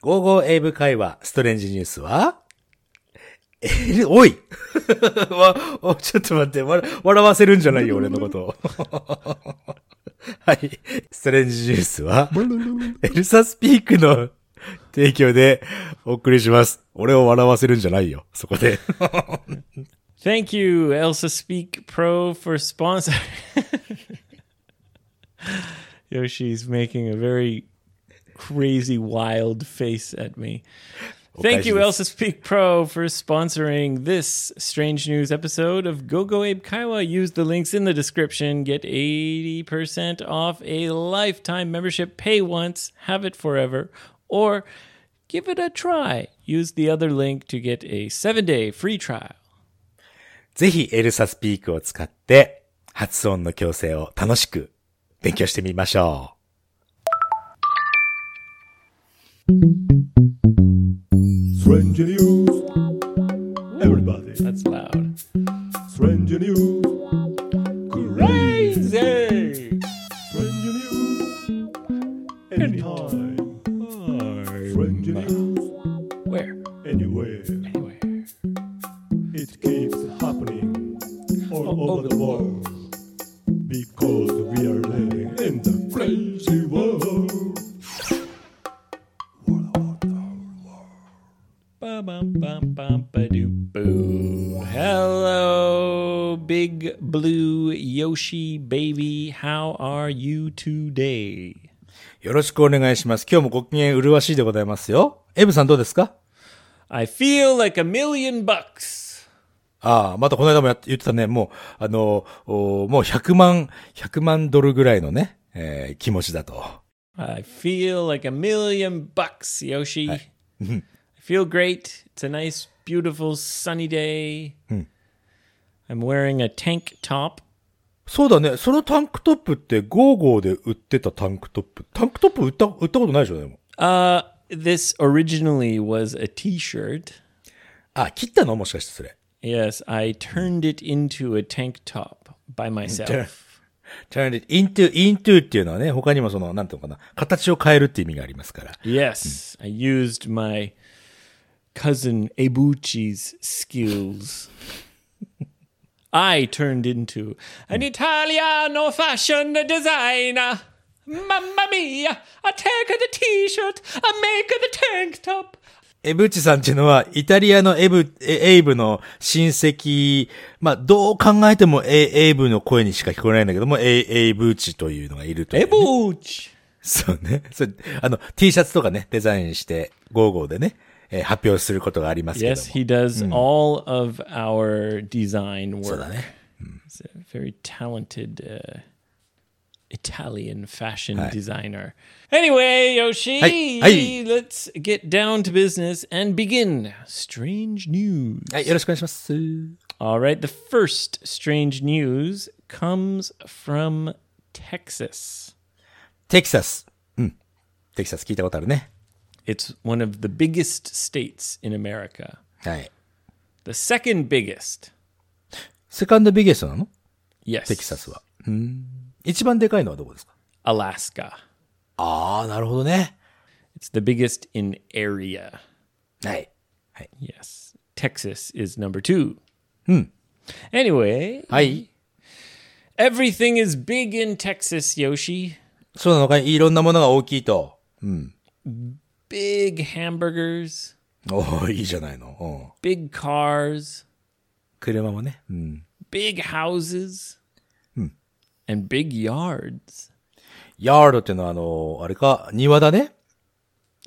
ゴーゴーエイブ会話、ストレンジニュースは、えー、おい わおちょっと待って、笑笑わせるんじゃないよ、俺のことを。はい。ストレンジニュースは、エルサスピークの提供でお送りします。俺を笑わせるんじゃないよ、そこで。Thank you, Elsa Speak Pro, for sponsor. Yoshi's making a very crazy, wild face at me. Thank you, お返しです。 Elsa Speak Pro, for sponsoring this strange news episode of Go Go Abe Kaiwa. Use the links in the description. Get 80% off a lifetime membership. Pay once, have it forever, or give it a try. Use the other link to get a seven day free trial. ぜひエルサスピークを使って発音の矯正を楽しく勉強してみましょ Strange News. Everybody. Yoshi baby. How are you today? う。よろしくお願いします。今日もご機嫌麗しいでございますよ。エブさんどうですか I feel like a million bucks. ああ、またこの間もやって言ってたね。もう、あの、おもう100万、100万ドルぐらいのね、えー気持ちだと。I feel like a million bucks, Yoshi. I feel great. It's a nice, beautiful, sunny day. I'm wearing a tank top. そうだね。そのタンクトップってゴーゴーで売ってたタンクトップ。タンクトップ売った、売ったことないでしょ、でも。Uh, this originally was a t-shirt. あ、切ったのもしかしてそれ。Yes, I turned it into a tank top by myself. turn it into, into っていうのはね、他にもその、なんていうのかな、形を変えるって意味がありますから。Yes, I used my cousin Ebuchi's skills. I turned into an Italiano fashion designer. Mamma mia! I take the t-shirt, I make the tank top. エブチさんっていうのは、イタリアのエブ、えエイブの親戚、まあ、どう考えてもエエイブの声にしか聞こえないんだけども、エイエイブーチというのがいるという、ね。Ebuchi! そうね。それ、あの、T シャツとかね、デザインして、ゴーゴーでね、えー発表することがありますけども。 Yes, he does all of our design そうだ work. ね。 He's a very talented uh, Italian fashion designer. Anyway, Yoshi, Hey, hey. let's get down to business and begin. Strange news. はい、よろしくお願いします。 All right, the first strange news comes from Texas. テキサス。うん。テキサス聞いたことあるね。 It's one of the biggest states in America. はい。 The second biggest. セカンドビゲストなの Yes. テキサスは。うん。一番でかいのはどこですか Alaska. ああ、なるほどね。 It's the biggest in area. はい。はい。 Yes. Texas is number two. Anyway, はい。 everything is big in Texas, Yoshi. そうなのかいいろんなものが大きいと。 Big hamburgers, おおいいじゃないの。うん。 big cars, 車もね。うん。 big houses, and big yards. ヤードっていうのはあの、あれか、庭だね。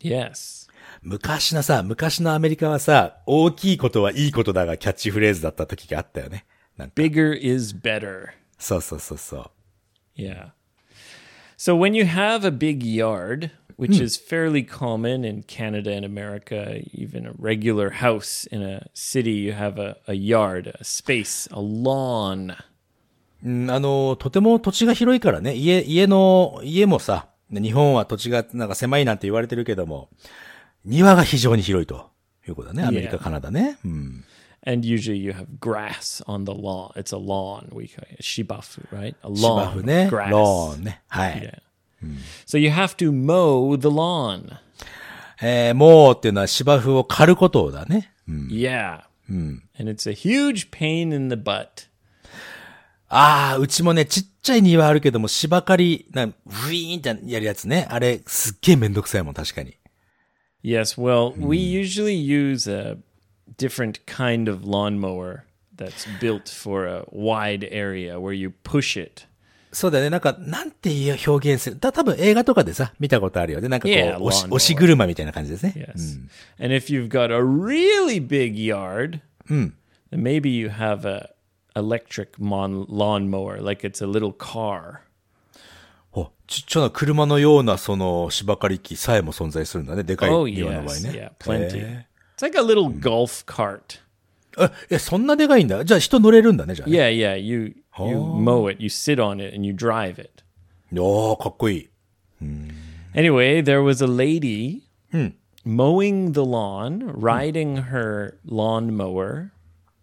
Yes. 昔のさ、昔のアメリカはさ、大きいことはいいことだがキャッチフレーズだった時があったよね。なんか、 Bigger is better. そうそうそうそう。 Yeah. So when you have a big yard, which is fairly common in Canada and America, even a regular house in a city, you have a, a yard, a space, a lawn. うん、あの、とても土地が広いからね、家、家の、家もさ、日本は土地がなんか狭いなんて言われてるけども、庭が非常に広いということだね。アメリカ.カナダね。うん。And usually you have grass on the lawn. It's a lawn. We call it shibafu, right? A lawn. ね。Grass. ローンね。はい。Yeah. So you have to mow the lawn. えー、もうっていうのは芝生を刈ることだね。 Yeah. And it's a huge pain in the butt. ああ、うちもね、ちっちゃい庭あるけども、芝刈り、な、ウィーンってやるやつね。あれ、すっげえめんどくさいもん、確かに。 Yes, well, we usually use a different kind of lawnmower that's built for a wide area where you push it. そうだよね。なんか、なんていう表現する。た、多分映画とかでさ、見たことあるよね。なんかこう Yeah, 押し.押し車みたいな感じですね。Yes. And if you've got a really big yard, then maybe you have a electric mon- lawnmower, like it's a little car. おちっちゃな車のような、その、芝刈り機さえも存在するんだね。でかい Oh 庭の場合 yes, ね。yeah, plenty. へ It's like a little golf cart. え、そんなでかいんだ。じゃあ人乗れるんだね、じゃあ、ね。Yeah, yeah. You you mow it, you sit on it, and you drive it. おー、かっこいい。Anyway, there was a lady mowing the lawn, riding her lawnmower.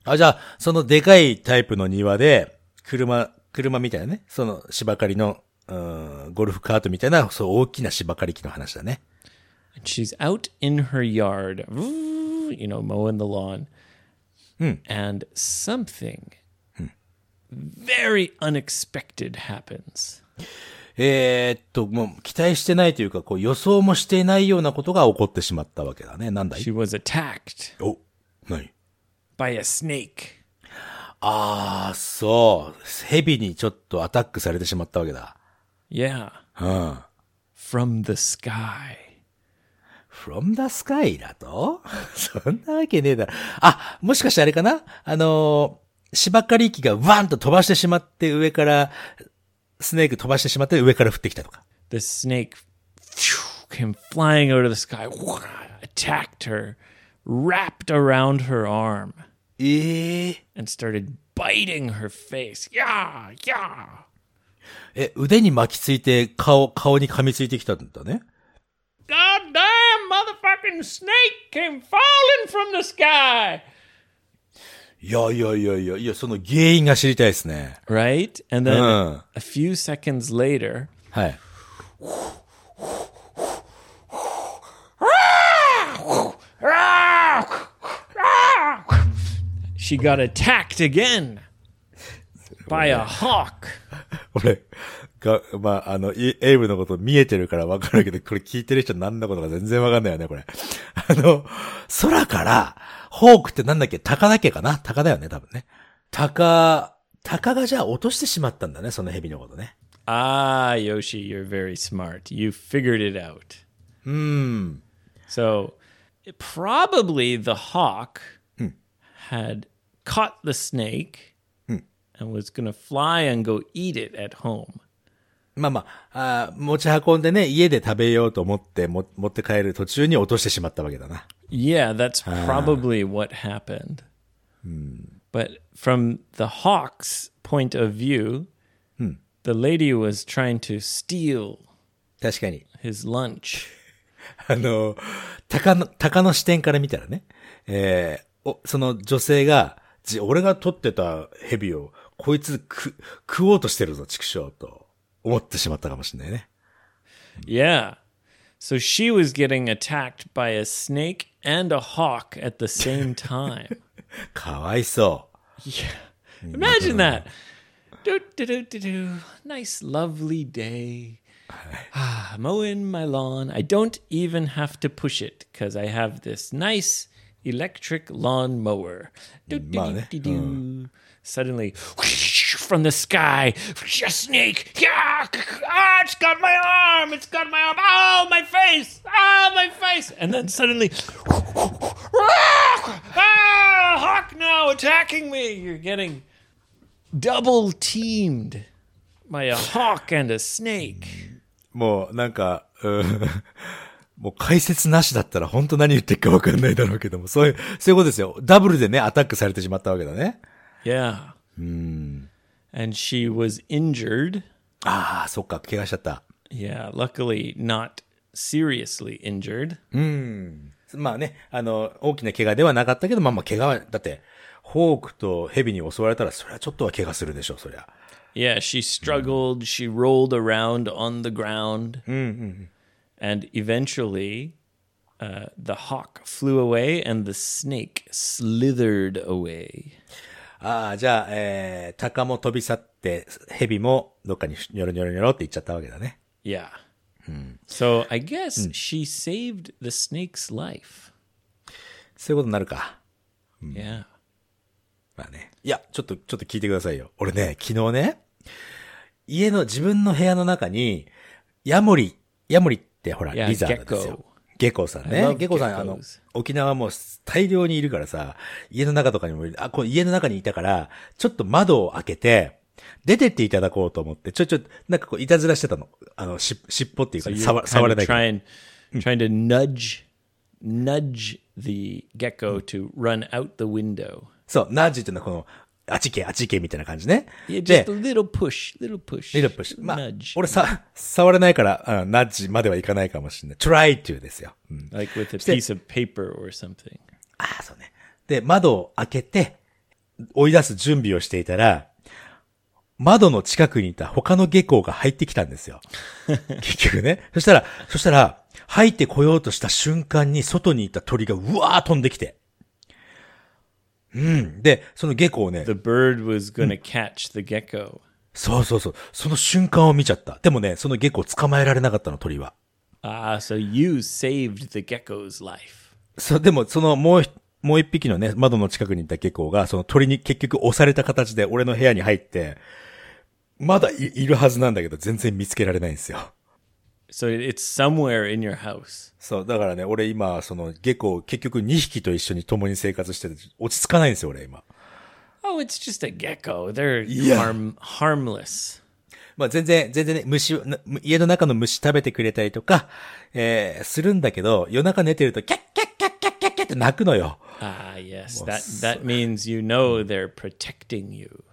あ、じゃあ、そのでかいタイプの庭で、車、車みたいなね。その芝刈りの、うん、ゴルフカートみたいな、そう大きな芝刈り機の話だね。She's out in her yard, you know, mowing the lawn. And something very unexpected happens. えーっと、もう期待してないというか、こう予想もしていないようなことが起こってしまったわけだね。なんだい？She was attacked お、何？By a snake. ああ、そう。蛇にちょっとアタックされてしまったわけだ。Yeah, うん。from the sky. from the sky だと？そんなわけねえだろ。あ、もしかしてあれかな？あのー、芝刈り機がワンと飛ばしてしまって上から、スネーク飛ばしてしまって上から降ってきたとか。The snake came flying out of the sky, attacked her, wrapped around her arm, ええ and started biting her face. Yeah, yeah. え、腕に巻きついて顔、顔に噛みついてきたんだね。God damn motherfucking snake came falling from the sky. いやいやいやいや、いや、その原因が知りたいですね。Right? And then Uh. a few seconds later, はい。she got attacked again by a hawk. 俺、が、まあ、あの、いエイブのこと見えてるからわかるけど、これ聞いてる人何のことか全然わかんないよね、これ。あの、空から、ホークってなんだっけ鷹だっけかな鷹だよね、多分ね。鷹、鷹がじゃあ落としてしまったんだね、その蛇のことね。Ah, Yoshi, you're very smart. You figured it out. Hmm. So, probably the hawk had caught the snake and was going to fly and go eat it at home. まあまあ、あー持ち運んでね、家で食べようと思っても、持って帰る途中に落としてしまったわけだな。Yeah, that's probably what happened. But from the hawk's point of view, the lady was trying to steal 確かに。his lunch. あの、鷹の、鷹の視点から見たらね、えーお、その女性が、じ俺が取ってた蛇を、こいつ食、食おうとしてるぞ、畜生と、思ってしまったかもしれないね。Yeah. So she was getting attacked by a snake and a hawk at the same time. かわいそ Imagine that. Do, do, do, do, do. Nice, lovely day. Ah, mowing my lawn. I don't even have to push it because I have this nice electric lawn mower. Do, do, Vale. do, do, do. Suddenly, from the sky, a snake. Yeah, ah, it's got my arm. It's got my arm. Oh, my face. Oh, my face. And then suddenly, ah, hawk now attacking me. You're getting double teamed by a hawk and a snake. もう、なんか、うん、もう解説なしだったら本当何言ってるかわかんないだろうけども、そういう、そういうことですよ。ダブルでね、アタックされてしまったわけだね。Yeah. And she was injured. ああ、そっか、怪我しちゃった。 Yeah, luckily not seriously injured. まあね、あの、大きな怪我ではなかったけど、まあまあ怪我は、だって、ホークとヘビに襲われたら、それはちょっとは怪我するでしょう、そりゃ。 Yeah, she struggled. She rolled around on the ground. And eventually, uh, the hawk flew away and the snake slithered away. ああ、じゃあ、えー、鷹も飛び去って、蛇もどっかにニョロニョロニョロって行っちゃったわけだね。Yeah. So I guess she saved the snake's life. そういうことになるか。Yeah. まあね。いや、ちょっと、ちょっと聞いてくださいよ。俺ね、昨日ね、家の自分の部屋の中に、ヤモリ、ヤモリってほら、リザードですよ。ゲコさんね。ゲコさん、あの沖縄もう大量にいるからさ、家の中とかにもいる、あ、こう家の中にいたから、ちょっと窓を開けて、出てっていただこうと思って、ちょ、ちょ、なんかこう、いたずらしてたの。あの、し、尻尾っていうか、触、触れないから。trying, trying to nudge, nudge the gecko to run out the window. そう、ナージっていうのはこの、あっち行け、あっち行けみたいな感じね。Yeah, で just a little push, little push. リルプッシュ。まあ俺さ、触れないから、あナッジまではいかないかもしれない。try to ですよ。うん。like with a piece of paper or something. ああ、そうね。で、窓を開けて、追い出す準備をしていたら、窓の近くにいた他の下校が入ってきたんですよ。結局ね。そしたら、そしたら、入ってこようとした瞬間に外にいた鳥がうわー飛んできて。うん。で、その下校をね、The bird was to catch the gecko. そうそうそう。その瞬間を見ちゃった。でもね、その下校捕まえられなかったの、鳥は。Ah, so you saved the gecko's life. そう、でも、その、もうひ、もう一匹のね、窓の近くにいたゲコが、その鳥に結局押された形で俺の部屋に入って、まだいいるはずなんだけど、全然見つけられないんですよ。So it's somewhere in your house. そう、だからね、俺今、その、ゲコ、結局2匹と一緒に共に生活してて、落ち着かないんですよ、俺今。Oh, it's just a gecko. They're harm harmless. まあ全然、全然ね、虫家の中の虫食べてくれたりとか、えー、するんだけど、夜中寝てると、キャッキャッキャッキャッキャッキャッって鳴くのよ。Ah, yes. That that means you know they're protecting you.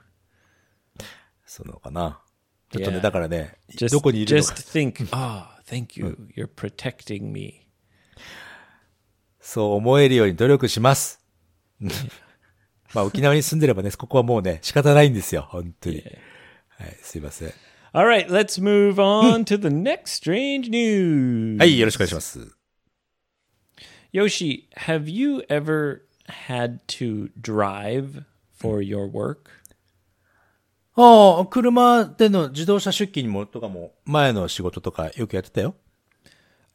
そのかな。ちょっとね.だからね、Just どこにいるの just か。think, ah, thank you. You're protecting me. そう思えるように努力します。まあ沖縄に住んでればね、ここはもうね、仕方ないんですよ、本当に。はい、すいません。All right, let's move on to the next strange news. はい、よろしくお願いします。Yoshi, have you ever had to drive for your work? ああ、車での自動車出勤にも、とかも、前の仕事とかよくやってたよ。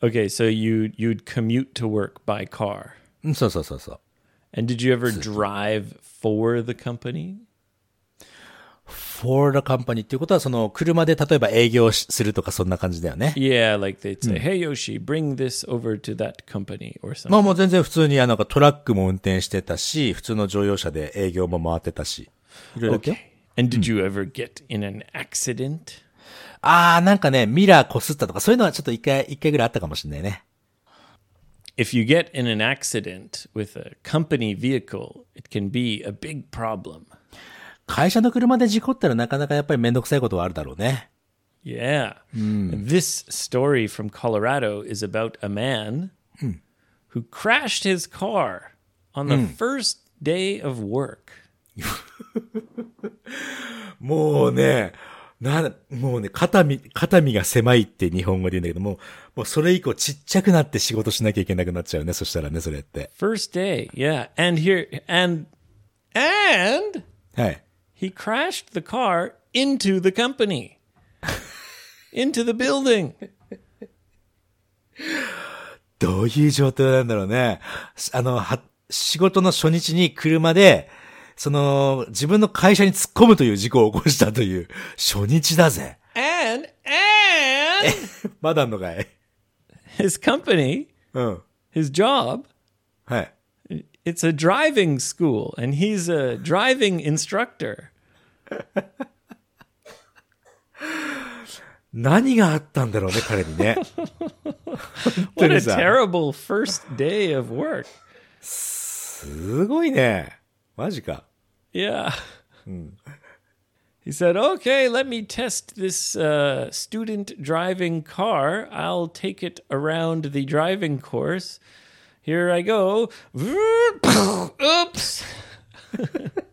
Okay, so you you'd commute to work by car. うん、そうそうそうそう。And did you ever drive for the company? for the company っていうことは、その、車で例えば営業しするとかそんな感じだよね。Yeah, like they'd say, "Hey Yoshi, bring this over to that company or ま something." あもう全然普通に、あの、トラックも運転してたし、普通の乗用車で営業も回ってたし。いろいろやってよ Okay. And did you ever get in an accident? ああ、なんかね、ミラー擦ったとか、そういうのはちょっと一回、一回ぐらいあったかもしれないね。 If you get in an accident with a company vehicle, it can be a big problem. 会社の車で事故ったらなかなかやっぱりめんどくさいことはあるだろうね。 Yeah. And This story from Colorado is about a man who crashed his car on the first day of work. もうね、な、もうね、肩身、肩身が狭いって日本語で言うんだけども、もうそれ以降ちっちゃくなって仕事しなきゃいけなくなっちゃうね。そしたらね、それって。First day. Yeah. And here and and はい。he crashed the car into the company. into the building. どういう状態なんだろうね。あの、は、仕事の初日に車で、その、自分の会社に突っ込むという事故を起こしたという、初日だぜ。And and まだあんのかい his company, うん。his job, はい。it's a driving school and he's a driving instructor. 何があったんだろうね、彼にね。What a terrible first day of work. すごいね。マジか。Yeah. He said, okay, let me test this uh, student driving car. I'll take it around the driving course. Here I go. Oops.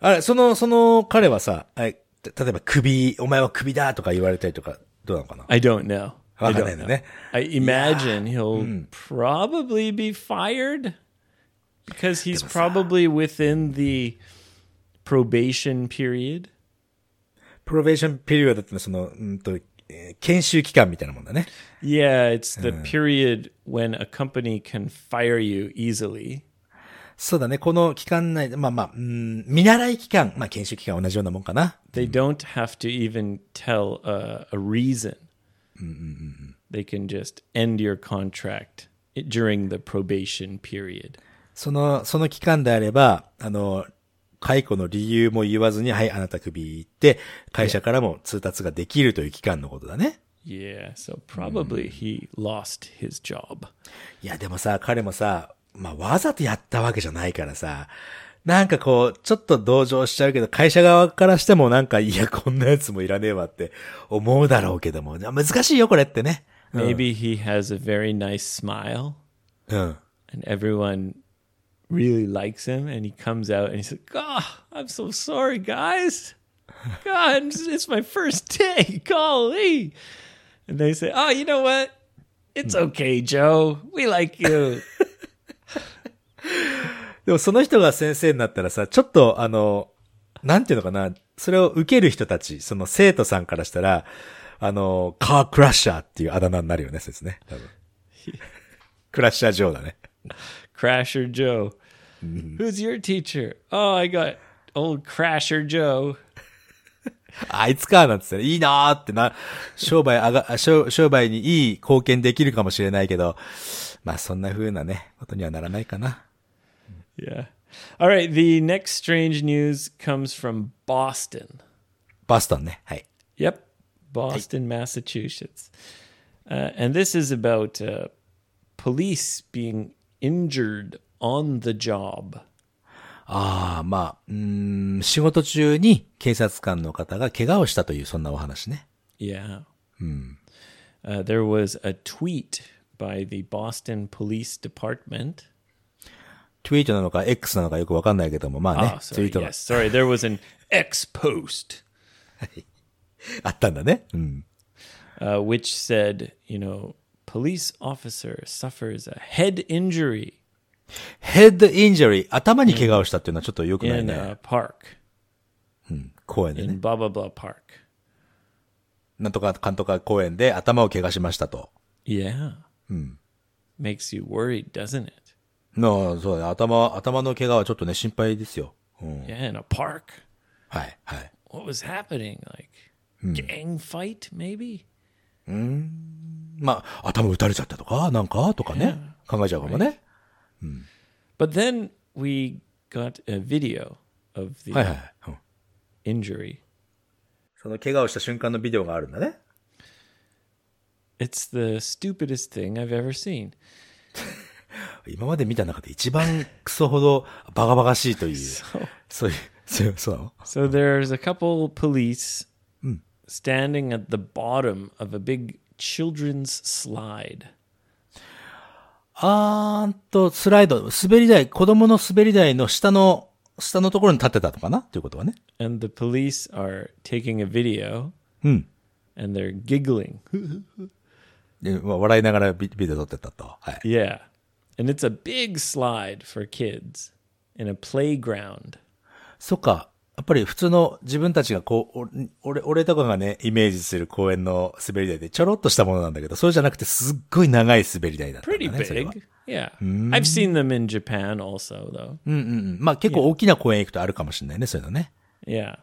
あれ、その、その彼はさ、え例えば首、お前は首だとか言われたりとか、どうなのかな I don't know. わ I かんない don't んだ know. ね。 I imagine he'll probably be fired because he's probably within the probation period. プロベーションピリオドってのはその、うんと、えー研修期間みたいなもんだね。 Yeah, it's the period when a company can fire you easily. そうだね。この期間内で、まあまあ、うん、見習い期間、まあ研修期間同じようなもんかな。 They don't have to even tell a, a reason. They can just end your contract i- during the probation period. その、その期間であれば、あの、解雇の理由も言わずに、はい、あなた首って、会社からも通達ができるという期間のことだね。Yeah, so probably he lost his job. いや、でもさ、彼もさ、まあ、わざとやったわけじゃないからさ、なんかこう、ちょっと同情しちゃうけど、会社側からしてもなんか、いや、こんなやつもいらねえわって思うだろうけども、難しいよ、これってね。Maybe he has a very nice smile うん。and everyone really likes him and he comes out and he's like, "Oh, I'm so sorry, guys. God, it's, my first day. Golly." And they say, "Oh, you know what? It's okay, Joe. We like you." でもその人が先生になったらさ、ちょっとあの、なんていうのかな、それを受ける人たち、その生徒さんからしたら、あの、カークラッシャーっていうあだ名になるよね、ですね。多分。クラッシャージョーだね。Crasher Joe. Who's your teacher? Oh, I got old Crasher Joe. あいつか、なんつって、いいなーってな、商売あが、あ商商売にいい貢献できるかもしれないけど、まあそんな風なね、ことにはならないかな。 Yeah. All right. The next strange news comes from Boston. バストンね。はい。 Yep. Boston, Massachusetts. Uh, and this is about uh, police being injured on the job. ああ、まあ、うーん、仕事中に警察官の方が怪我をしたという、そんなお話ね。Yeah. Uh, there was a tweet by the Boston Police Department. ツイートなのか X なのかよくわかんないけども、まあね Oh,、ツイ sorry. ートが Yes. Sorry. There was an X post あったんだね。うん。uh, which said, you know, police officer suffers a head injury ヘッドインジャリー、頭に怪我をしたっていうのはちょっと良くない in ね。a park, 公園でね in。blah, blah, blah park. なんとか、かんとか公園で頭を怪我しましたと。Yeah. Makes you worried, doesn't it? の、そうだね。頭、頭の怪我はちょっとね、心配ですよ。うん。Yeah, in a park. はい、はい。What was happening? Like gang fight, maybe? まあ、頭打たれちゃったとか、なんかとかね。考えちゃうかもね。But then we got a video of the はいはい。うん injury. その怪我をした瞬間のビデオがあるんだね。It's the stupidest thing I've ever seen. 今まで見た中で一番クソほどバカバカしいという。そういう、そうそう So there's a couple police standing at the bottom of a big children's slide. あーんと、スライド、滑り台、子供の滑り台の下の、下のところに立ってたのかなっていうことはね。And the police are taking a video うん。and they're giggling. で、まあ、笑いながらビビデオ撮ってたと。はい。Yeah. And it's a big slide for kids in a playground. そっか。やっぱり普通の自分たちがこう、お俺、俺とかがね、イメージする公園の滑り台でちょろっとしたものなんだけど、そうじゃなくてすっごい長い滑り台だったんだ Pretty ね。それは big. Yeah. I've seen them in Japan also, though. うんうんうん。まあ結構大きな公園行くとあるかもしれないね、そういうのね。Yeah.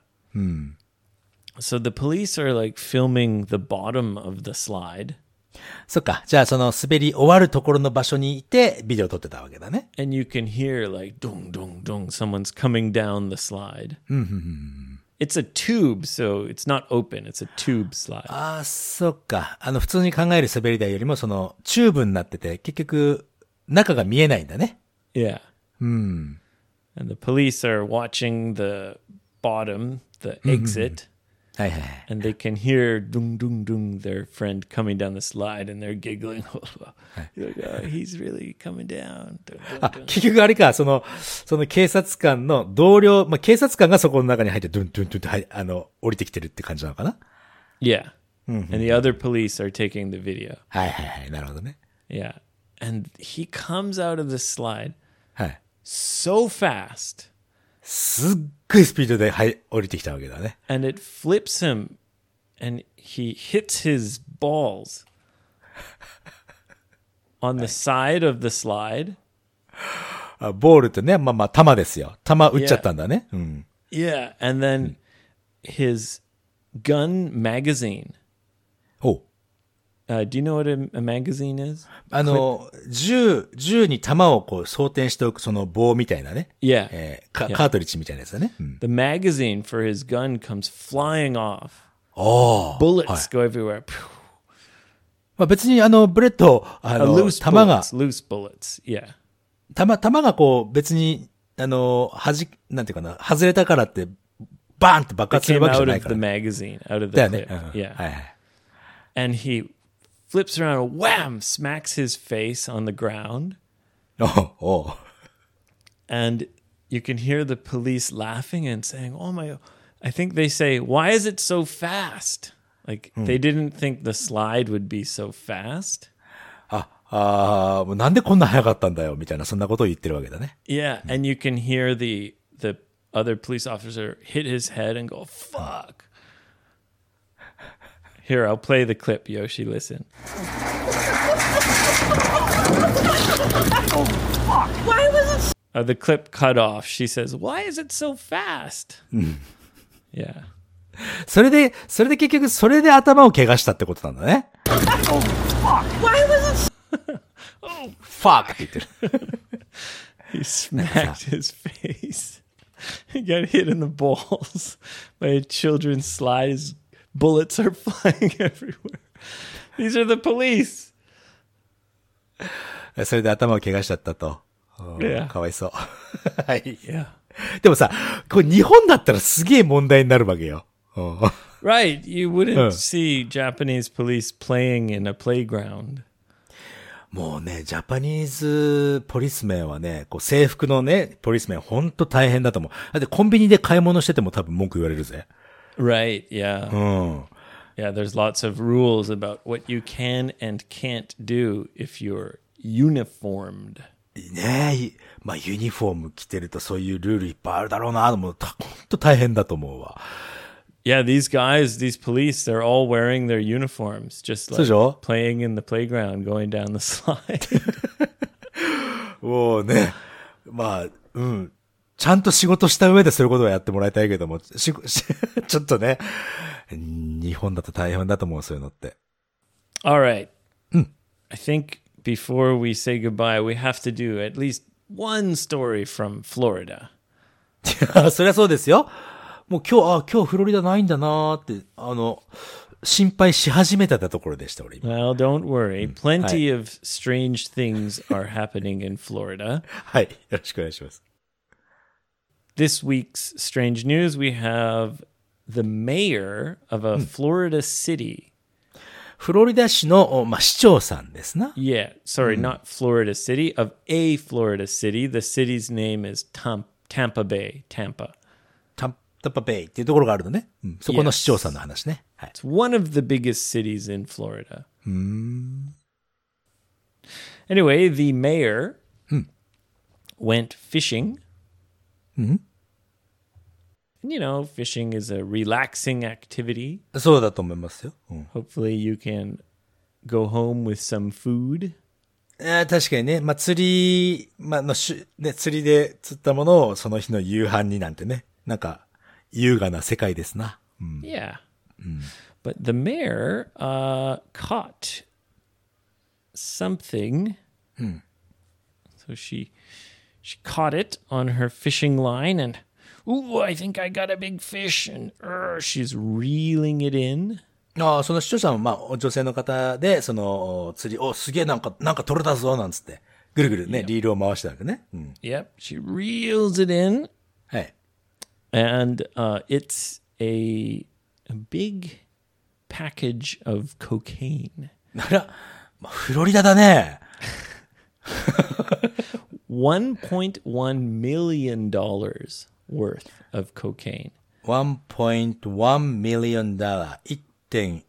So the police are like filming the bottom of the slide, そっか。じゃあその滑り終わるところの場所にいて、ビデオ撮ってたわけだね。and you can hear like dong dong dong. Someone's coming down the slide. It's a tube, so it's not open. It's a tube slide. ああ、そっか。あの、普通に考える滑り台よりも、その、チューブになってて、結局、中が見えないんだね。Yeah. And the police are watching the bottom, the exit, はいはいはい。and they can hear dung dung dung their friend coming down the slide, and they're giggling. Like, oh, he's really coming down. あ.結局あれか、その、その警察官の同僚、まあ、警察官がそこの中に入って、ドゥンドゥンドゥンって、はい、あの、降りてきてるって感じなのかな Yeah. and the other police are taking the video. はいはいはい。なるほどね。Yeah. And he comes out of the slide はい。so fast すっごいスピードで、はい、降りてきたわけだね。and it flips him and he hits his balls on the side of the slide. あボールってね、まあまあ、弾ですよ。弾撃っちゃったんだね。うん。Yeah. And then his gun magazine. Uh, do you know what a, a magazine is? あの、銃、銃に弾をこう装填しておくその棒みたいなね。Yeah. えーか Yeah. カートリッジみたいなやつだね。うん。The magazine for his gun comes flying off. Bullets はい go everywhere. まあ別にあの、 bullet、あの、弾が、Uh, loose bullets. Loose bullets. Yeah. 弾、弾がこう別に、あの、はじ、なんていうかな、外れたからって、バーンって爆発するわけじゃないから。It came out of the magazine, out of the clip. だよね。 うん Yeah. はいはい。And he flips around, wham, smacks his face on the ground. おうおう And you can hear the police laughing and saying, Oh my, I think they say, Why is it so fast? Like they didn't think the slide would be so fast. あ、あーもうなんでこんな早かったんだよ、みたいな、そんなことを言ってるわけだね。 Yeah. And you can hear the, the other police officer hit his head and go, Fuck. Here, I'll play the clip, Yoshi. Listen. Why was it Uh, the clip cut off. She says, Why is it so fast? yeah. それで、それで結局、それで頭を怪我したってことなんだね。 why was it fuck って言ってる。 He smacked his face. He got hit in the balls by a children's slide. His bullets are flying everywhere. These are the police. それで頭を怪我しちゃったと。Yeah. かわいそう。はい。Yeah. でもさ、これ日本だったらすげえ問題になるわけよ。Right. You wouldn't see Japanese police playing in a playground. もうね、ジャパニーズポリスメンはね、こう制服のね、ポリスメンほんと大変だと思う。だってコンビニで買い物してても多分文句言われるぜ。Right. Yeah. うん。 Yeah. There's lots of rules about what you can and can't do if you're uniformed. ねえ、いまあユニフォーム着てるとそういうルールいっぱいあるだろうなと思うと、ほんと大変だと思うわ。 Yeah, these guys, these police, they're all wearing their uniforms, just like So, playing in the playground, going down the slide. もうね、まあ、うん。 ちゃんと仕事した上でそういうことをやってもらいたいけども、し、しちょっとね、日本だと大変だと思う、そういうのって。all right. I think before we say goodbye, we have to do at least one story from Florida. そりゃそうですよ。もう今日、あ、今日フロリダないんだなーって、あの、心配し始めたところでした、俺今。Well, don't worry. Plenty of strange things are happening in Florida. はい。よろしくお願いします。This week's strange news we have the mayor of a Florida city. フロリダ市の、おまあ、市長さんですな。 Yeah, sorry, not Florida City, of a Florida city. The city's name is Tam- Tampa Bay, Tampa. タンタパベイっていうところがあるのね。うん。そこの市長さんの話ね。はい。 It's one of the biggest cities in Florida. Anyway, the mayor went fishing. And, you know, fishing is a relaxing activity. そうだと思いますよ。うん。 Hopefully, you can go home with some food. えー確かにね、まあ、釣り、まあ、のしゅ、ね、釣りで釣ったものをその日の夕飯になんてね、なんか、優雅な世界ですな。 Yeah. But the mayor uh, caught something. So she she caught it on her fishing line and ooh, I think I got a big fish and uh, she's reeling it in. ああ、その視聴者も、まあ、女性の方で、その、釣り、お、すげえなんか、なんか取れたぞ、なんつって、ぐるぐるね、リールを回してたわけね。うん。 Yep, she reels it in はい。 and uh, it's a a big package of cocaine. あら、まあ、フロリダだね。 1.1 million dollars worth of cocaine. 1.1 million dollar. 1.1 million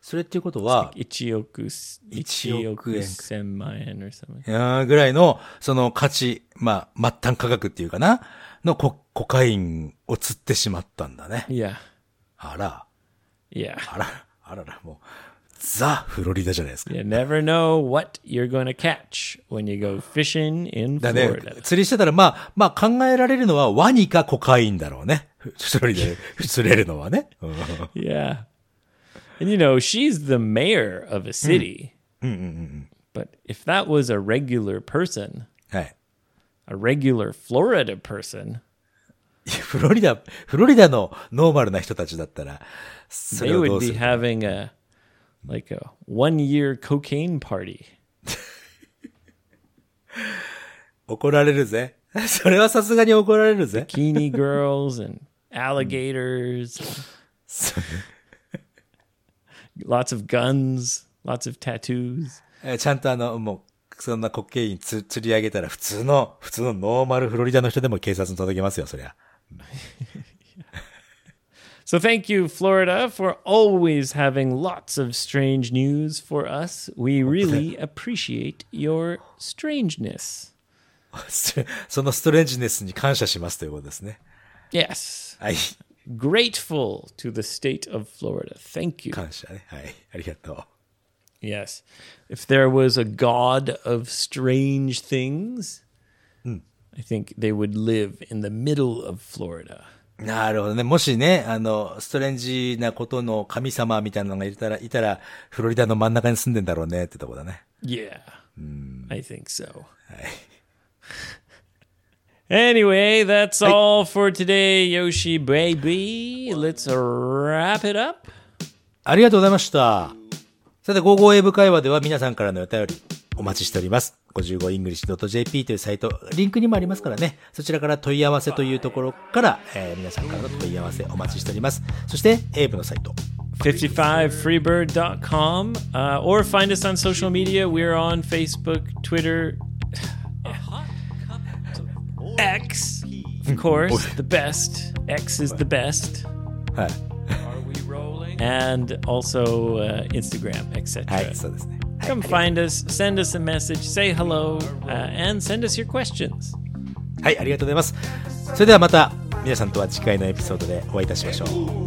それっていうことは、1億、1億円。1億円。1000万円 or ぐらいの、その価値、まあ、末端価格っていうかな、のコ,コカインを釣ってしまったんだね。いや。あら。いや。あら、あらら、もう。ザ・フロリダじゃないですか。You never know what you're to catch when you go fishing in だね Florida.、釣りしてたら、まあ、まあ考えられるのはワニかコカインだろうね。フロリダで釣れるのはね。うん Yeah. And you know, she's the mayor of a city. But if that was a regular person, はい。a regular Florida person, フロリダ、フロリダのノーマルな人たちだったら、そ they れをど would うす be る having a like a one year cocaine party. 怒られるぜ。それはさすがに怒られるぜ。キニー girls and alligators. lots of guns, lots of tattoos. ちゃんとあの、もう、そんなコケインつ釣り上げたら普通の、普通のノーマルフロリダの人でも警察に届けますよ、そりゃ。So thank you, Florida, for always having lots of strange news for us. We really appreciate your strangeness. そそのストレンジネスに感謝しますということですね。 Yes. はい。 Grateful to the state of Florida. Thank you. 感謝ね。はい。ありがとう。 Yes. If there was a god of strange things, I think they would live in the middle of Florida. なるほどね。もしね、あの、ストレンジなことの神様みたいなのがいたら、いたら、フロリダの真ん中に住んでんだろうねってとこだね。Yeah. I think so. Anyway, that's all for today, Yoshi baby. Let's wrap it up. ありがとうございました。さて、55英語会話では皆さんからのお便りお待ちしております。55english.jp というサイト、リンクにもありますからね。そちらから問い合わせというところから、えー皆さんからの問い合わせお待ちしております。そして、英語のサイト。55freebird.com uh, or find us on social media. We're on Facebook, Twitter, X, of course, the best. X is the best. はい。And also uh, Instagram, etc. はい、そうですね。Come find us, send us a message, say hello, uh, and send us your questions. はい、ありがとうございます。それではまた、皆さんとは次回のエピソードでお会いいたしましょう。